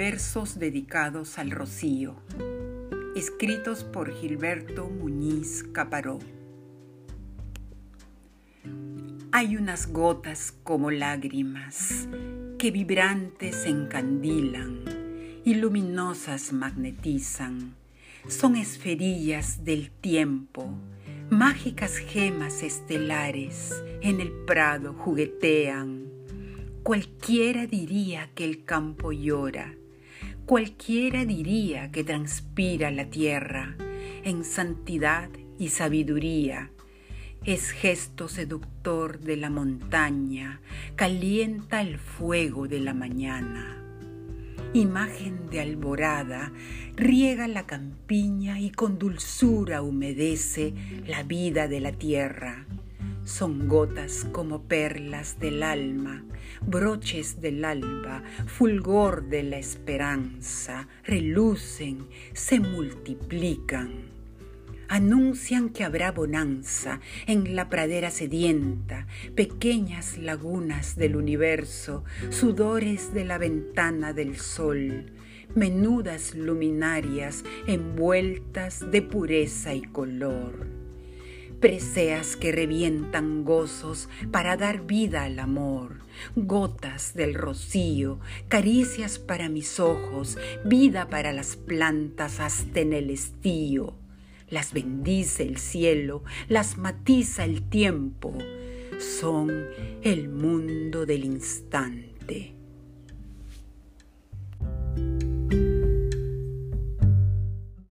Versos dedicados al rocío, escritos por Gilberto Muñiz Caparó. Hay unas gotas como lágrimas que vibrantes encandilan y luminosas magnetizan. Son esferillas del tiempo, mágicas gemas estelares en el prado juguetean Cualquiera diría que el campo llora, cualquiera diría que transpira la tierra en santidad y sabiduría. Es gesto seductor de la montaña, calienta el fuego de la mañana. Imagen de alborada, riega la campiña y con dulzura humedece la vida de la tierra son gotas como perlas del alma, broches del alba, fulgor de la esperanza, relucen, se multiplican. Anuncian que habrá bonanza en la pradera sedienta, pequeñas lagunas del universo, sudores de la ventana del sol, menudas luminarias envueltas de pureza y color preseas que revientan gozos para dar vida al amor, gotas del rocío, caricias para mis ojos, vida para las plantas hasta en el estío. Las bendice el cielo, las matiza el tiempo, son el mundo del instante.